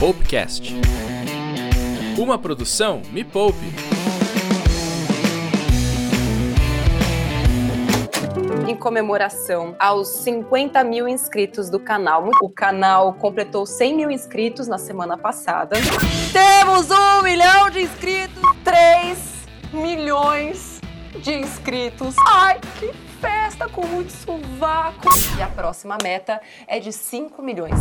Poupecast. Uma produção Me Poupe. Em comemoração aos 50 mil inscritos do canal. O canal completou 100 mil inscritos na semana passada. Temos um milhão de inscritos! 3 milhões de inscritos! Ai, que festa com muito sovaco! E a próxima meta é de 5 milhões.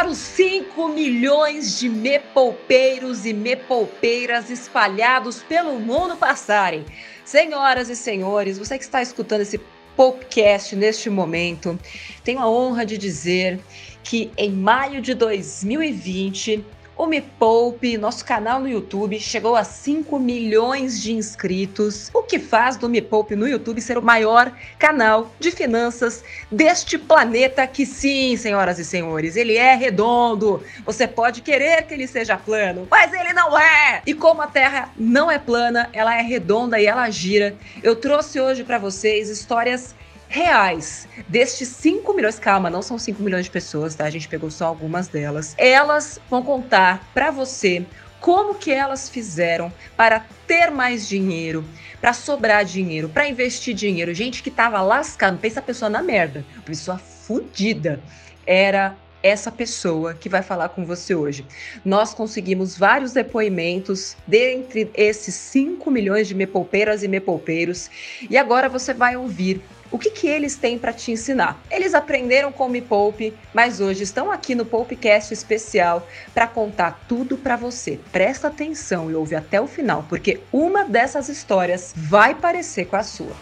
Para os 5 milhões de mepoupeiros e mepoupeiras espalhados pelo mundo passarem. Senhoras e senhores, você que está escutando esse podcast neste momento, tenho a honra de dizer que em maio de 2020 o Me Poupe, nosso canal no YouTube, chegou a 5 milhões de inscritos, o que faz do Me Poupe no YouTube ser o maior canal de finanças deste planeta que sim, senhoras e senhores, ele é redondo. Você pode querer que ele seja plano, mas ele não é. E como a Terra não é plana, ela é redonda e ela gira. Eu trouxe hoje para vocês histórias reais destes 5 milhões, calma, não são 5 milhões de pessoas, tá? A gente pegou só algumas delas. Elas vão contar para você como que elas fizeram para ter mais dinheiro, para sobrar dinheiro, para investir dinheiro. Gente que tava lascado, pensa a pessoa na merda, pessoa fodida. Era essa pessoa que vai falar com você hoje. Nós conseguimos vários depoimentos dentre esses 5 milhões de mepoupeiras e mepoupeiros e agora você vai ouvir o que, que eles têm para te ensinar? Eles aprenderam com Me Poupe, mas hoje estão aqui no Poupecast especial para contar tudo para você. Presta atenção e ouve até o final, porque uma dessas histórias vai parecer com a sua.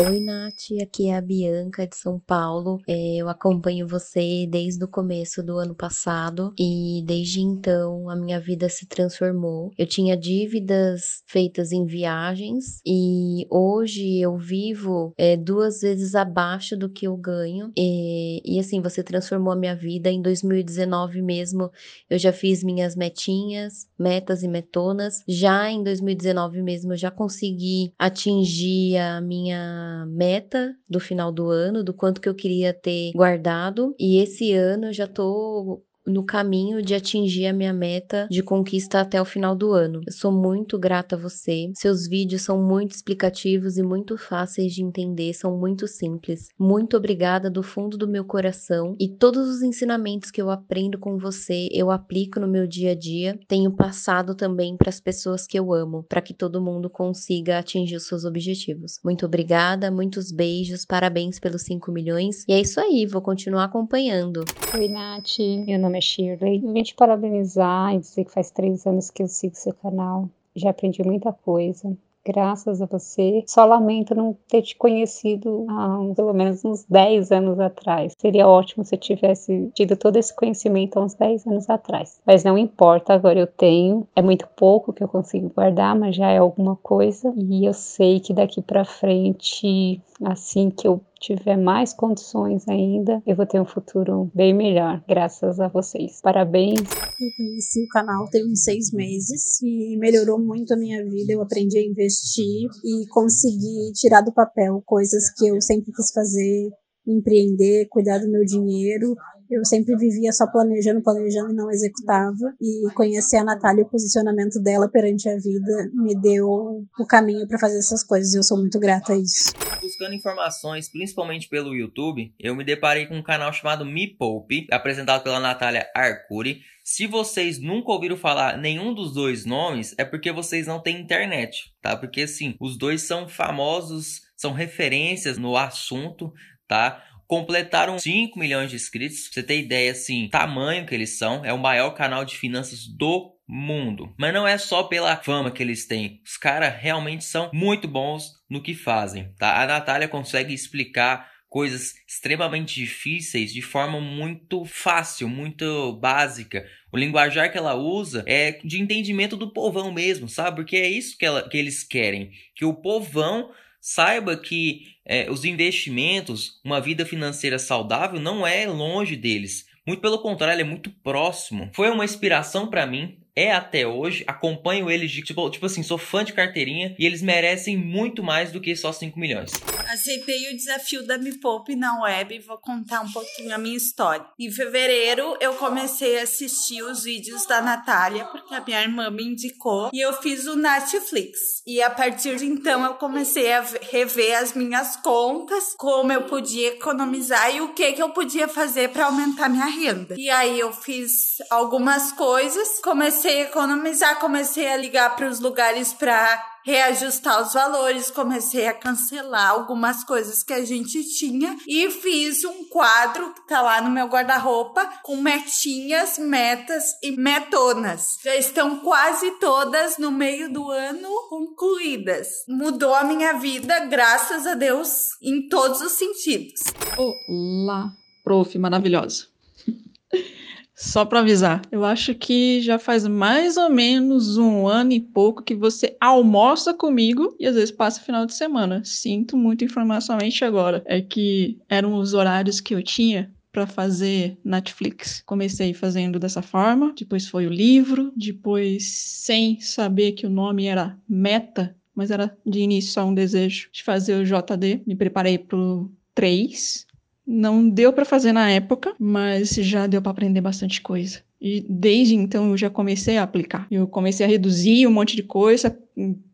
Oi, Nath, aqui é a Bianca de São Paulo. É, eu acompanho você desde o começo do ano passado e desde então a minha vida se transformou. Eu tinha dívidas feitas em viagens e hoje eu vivo é, duas vezes abaixo do que eu ganho. E, e assim, você transformou a minha vida. Em 2019 mesmo, eu já fiz minhas metinhas, metas e metonas. Já em 2019 mesmo, eu já consegui atingir a minha meta do final do ano, do quanto que eu queria ter guardado. E esse ano eu já tô no caminho de atingir a minha meta de conquista até o final do ano. Eu sou muito grata a você. Seus vídeos são muito explicativos e muito fáceis de entender, são muito simples. Muito obrigada do fundo do meu coração e todos os ensinamentos que eu aprendo com você, eu aplico no meu dia a dia. Tenho passado também para as pessoas que eu amo, para que todo mundo consiga atingir os seus objetivos. Muito obrigada, muitos beijos, parabéns pelos 5 milhões. E é isso aí, vou continuar acompanhando. Oi, Nath. Meu nome é Shirley. Eu vim te parabenizar e dizer que faz três anos que eu sigo seu canal. Já aprendi muita coisa graças a você. Só lamento não ter te conhecido há pelo menos uns 10 anos atrás. Seria ótimo se eu tivesse tido todo esse conhecimento há uns 10 anos atrás. Mas não importa, agora eu tenho. É muito pouco que eu consigo guardar, mas já é alguma coisa. E eu sei que daqui para frente, assim que eu tiver mais condições ainda, eu vou ter um futuro bem melhor, graças a vocês. Parabéns. Eu conheci o canal tem uns seis meses e melhorou muito a minha vida. Eu aprendi a investir e consegui tirar do papel coisas que eu sempre quis fazer, empreender, cuidar do meu dinheiro eu sempre vivia só planejando, planejando e não executava. E conhecer a Natália e o posicionamento dela perante a vida me deu o caminho para fazer essas coisas. Eu sou muito grata a isso. Buscando informações, principalmente pelo YouTube, eu me deparei com um canal chamado Me Poupe, apresentado pela Natália Arcuri. Se vocês nunca ouviram falar nenhum dos dois nomes, é porque vocês não têm internet, tá? Porque assim, os dois são famosos, são referências no assunto, tá? Completaram 5 milhões de inscritos. Pra você ter ideia, assim, tamanho que eles são. É o maior canal de finanças do mundo. Mas não é só pela fama que eles têm. Os caras realmente são muito bons no que fazem, tá? A Natália consegue explicar coisas extremamente difíceis de forma muito fácil, muito básica. O linguajar que ela usa é de entendimento do povão mesmo, sabe? Porque é isso que, ela, que eles querem, que o povão saiba que é, os investimentos, uma vida financeira saudável, não é longe deles. Muito pelo contrário, é muito próximo. Foi uma inspiração para mim é até hoje, acompanho eles de tipo, tipo assim, sou fã de carteirinha e eles merecem muito mais do que só 5 milhões. Aceitei o desafio da Me Poupe na web e vou contar um pouquinho a minha história. Em fevereiro, eu comecei a assistir os vídeos da Natália, porque a minha irmã me indicou, e eu fiz o Netflix. E a partir de então, eu comecei a rever as minhas contas, como eu podia economizar e o que, que eu podia fazer para aumentar minha renda. E aí, eu fiz algumas coisas, comecei a economizar, comecei a ligar para os lugares para reajustar os valores, comecei a cancelar algumas coisas que a gente tinha e fiz um quadro que tá lá no meu guarda-roupa com metinhas, metas e metonas. Já estão quase todas no meio do ano concluídas. Mudou a minha vida, graças a Deus, em todos os sentidos. Olá, prof maravilhosa. Só para avisar, eu acho que já faz mais ou menos um ano e pouco que você almoça comigo e às vezes passa final de semana. Sinto muito informações agora. É que eram os horários que eu tinha para fazer Netflix. Comecei fazendo dessa forma, depois foi o livro, depois sem saber que o nome era Meta, mas era de início só um desejo de fazer o JD. Me preparei pro 3, não deu para fazer na época, mas já deu para aprender bastante coisa. E desde então eu já comecei a aplicar. Eu comecei a reduzir um monte de coisa,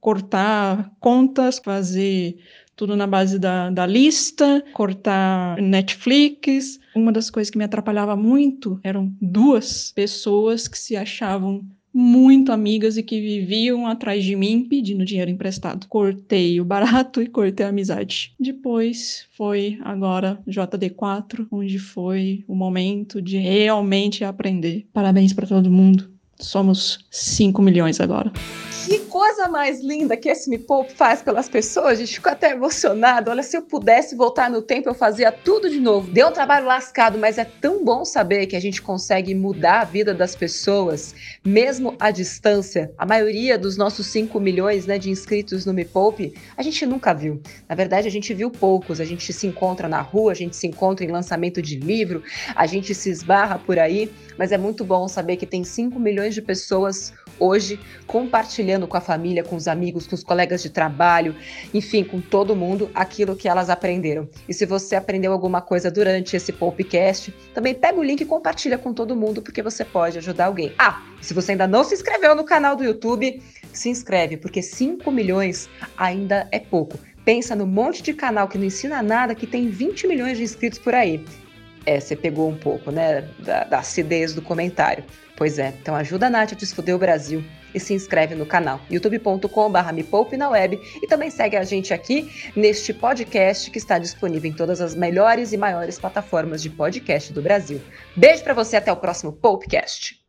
cortar contas, fazer tudo na base da, da lista, cortar Netflix. Uma das coisas que me atrapalhava muito eram duas pessoas que se achavam muito amigas e que viviam atrás de mim pedindo dinheiro emprestado. Cortei o barato e cortei a amizade. Depois foi agora JD4, onde foi o momento de realmente aprender. Parabéns para todo mundo. Somos 5 milhões agora. Coisa mais linda que esse Me Poupe faz pelas pessoas, gente ficou até emocionado. Olha, se eu pudesse voltar no tempo, eu fazia tudo de novo. Deu um trabalho lascado, mas é tão bom saber que a gente consegue mudar a vida das pessoas, mesmo à distância. A maioria dos nossos 5 milhões né, de inscritos no Me Poupe, a gente nunca viu. Na verdade, a gente viu poucos. A gente se encontra na rua, a gente se encontra em lançamento de livro, a gente se esbarra por aí, mas é muito bom saber que tem 5 milhões de pessoas hoje compartilhando com a família, com os amigos, com os colegas de trabalho, enfim, com todo mundo aquilo que elas aprenderam. E se você aprendeu alguma coisa durante esse podcast, também pega o link e compartilha com todo mundo porque você pode ajudar alguém. Ah, se você ainda não se inscreveu no canal do YouTube, se inscreve porque 5 milhões ainda é pouco. Pensa no monte de canal que não ensina nada que tem 20 milhões de inscritos por aí. É, você pegou um pouco, né, da, da acidez do comentário. Pois é, então ajuda a Nath a desfoder o Brasil e se inscreve no canal youtube.com.br me poupe na web e também segue a gente aqui neste podcast que está disponível em todas as melhores e maiores plataformas de podcast do Brasil. Beijo para você, até o próximo Popecast.